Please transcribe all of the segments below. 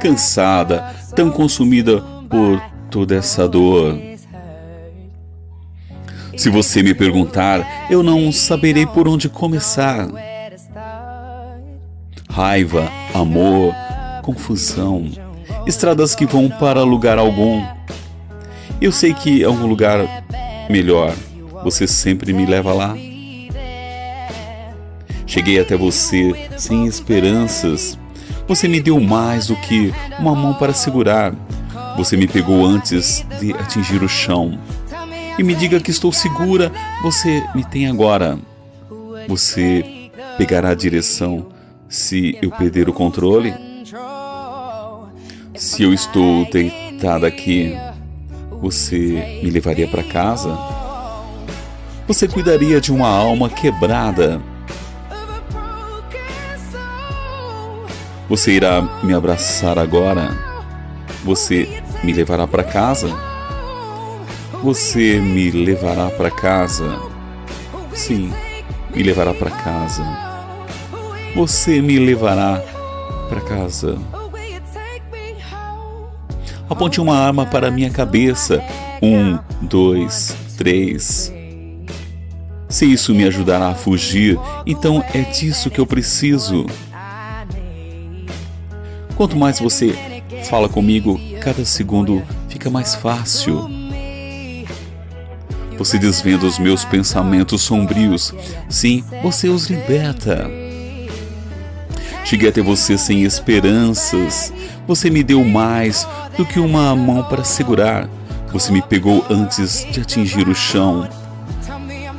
Cansada, tão consumida por toda essa dor. Se você me perguntar, eu não saberei por onde começar. Raiva, amor, confusão, estradas que vão para lugar algum. Eu sei que é um lugar melhor. Você sempre me leva lá. Cheguei até você sem esperanças, você me deu mais do que uma mão para segurar. Você me pegou antes de atingir o chão. E me diga que estou segura, você me tem agora. Você pegará a direção se eu perder o controle? Se eu estou deitada aqui, você me levaria para casa? Você cuidaria de uma alma quebrada? Você irá me abraçar agora? Você me levará para casa? Você me levará para casa? Sim, me levará para casa. Você me levará para casa. Aponte uma arma para minha cabeça. Um, dois, três. Se isso me ajudará a fugir, então é disso que eu preciso. Quanto mais você fala comigo, cada segundo fica mais fácil. Você desvenda os meus pensamentos sombrios. Sim, você os liberta. Cheguei até você sem esperanças. Você me deu mais do que uma mão para segurar. Você me pegou antes de atingir o chão.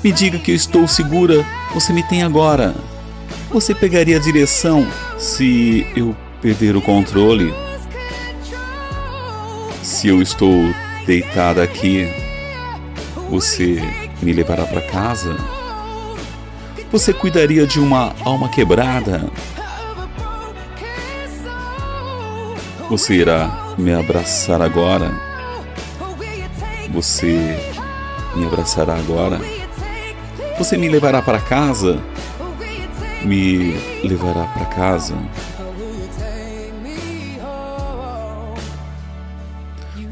Me diga que eu estou segura. Você me tem agora. Você pegaria a direção se eu perder o controle. Se eu estou deitada aqui, você me levará para casa? Você cuidaria de uma alma quebrada? Você irá me abraçar agora? Você me abraçará agora? Você me levará para casa? Me levará para casa?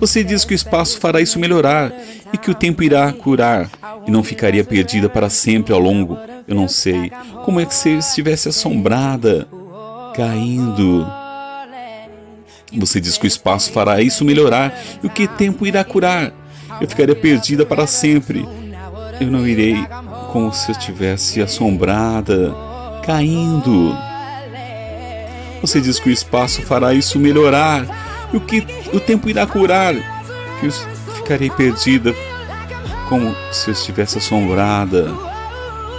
Você diz que o espaço fará isso melhorar e que o tempo irá curar e não ficaria perdida para sempre ao longo. Eu não sei como é que você estivesse assombrada, caindo. Você diz que o espaço fará isso melhorar e o que tempo irá curar. Eu ficaria perdida para sempre. Eu não irei como se eu estivesse assombrada, caindo. Você diz que o espaço fará isso melhorar e o que o tempo irá curar, que eu ficarei perdida, como se eu estivesse assombrada,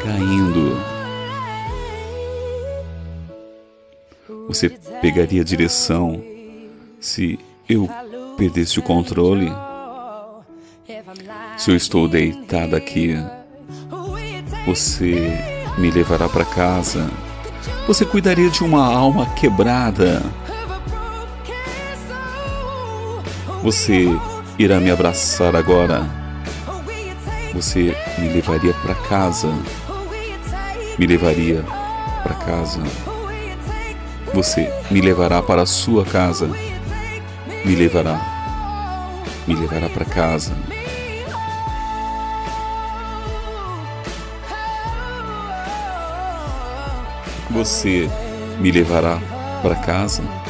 caindo. Você pegaria a direção se eu perdesse o controle? Se eu estou deitada aqui, você me levará para casa. Você cuidaria de uma alma quebrada Você irá me abraçar agora. Você me levaria para casa. Me levaria para casa. Você me levará para a sua casa. Me levará. Me levará para casa. Você me levará para casa.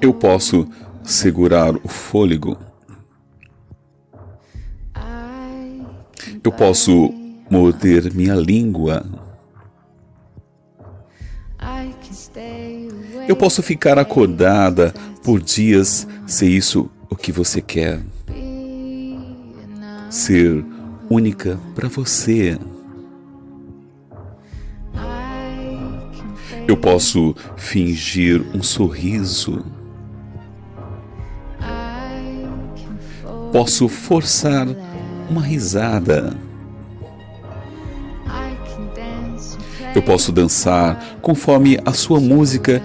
Eu posso segurar o fôlego. Eu posso morder minha língua. Eu posso ficar acordada por dias se isso o que você quer. Ser única para você. Eu posso fingir um sorriso. Posso forçar uma risada. Eu posso dançar conforme a sua música,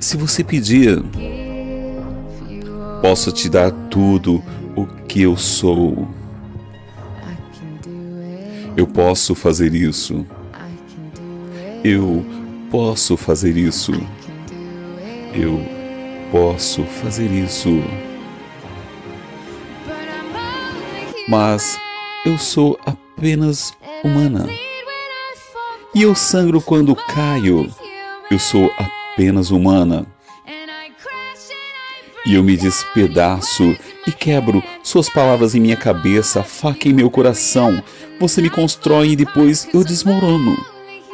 se você pedir. Posso te dar tudo o que eu sou. Eu posso fazer isso. Eu posso fazer isso. Eu posso fazer isso. Mas eu sou apenas humana. E eu sangro quando caio. Eu sou apenas humana. E eu me despedaço e quebro suas palavras em minha cabeça, faca em meu coração. Você me constrói e depois eu desmorono.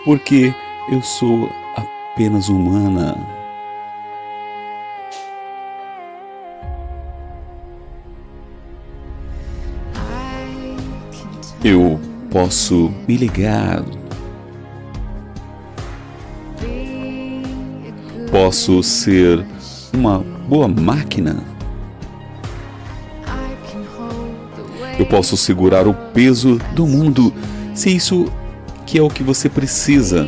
Porque eu sou apenas humana. Eu posso me ligar posso ser uma boa máquina. Eu posso segurar o peso do mundo, se isso que é o que você precisa.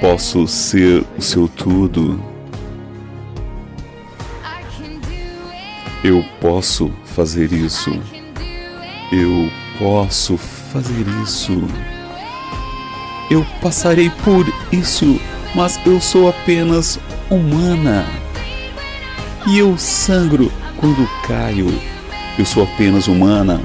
Posso ser o seu tudo. Eu posso fazer isso. Eu posso fazer isso. Eu passarei por isso mas eu sou apenas humana. E eu sangro quando caio. Eu sou apenas humana.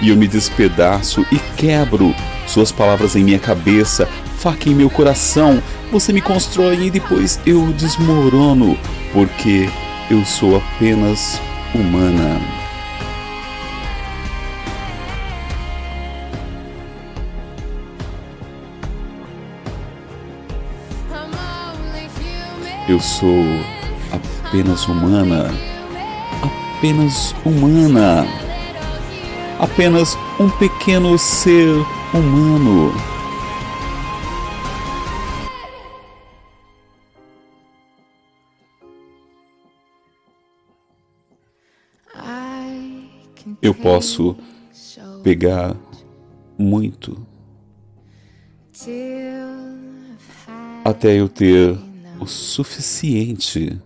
E eu me despedaço e quebro suas palavras em minha cabeça, faca em meu coração. Você me constrói e depois eu desmorono, porque eu sou apenas humana. Eu sou apenas humana. Apenas humana. Apenas um pequeno ser humano. Eu posso pegar muito até eu ter o suficiente.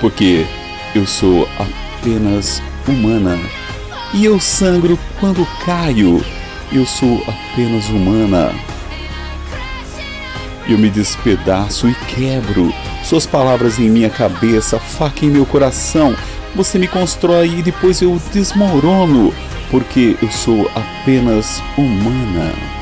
Porque eu sou apenas humana e eu sangro quando caio. Eu sou apenas humana. Eu me despedaço e quebro. Suas palavras em minha cabeça, faca em meu coração. Você me constrói e depois eu desmorono, porque eu sou apenas humana.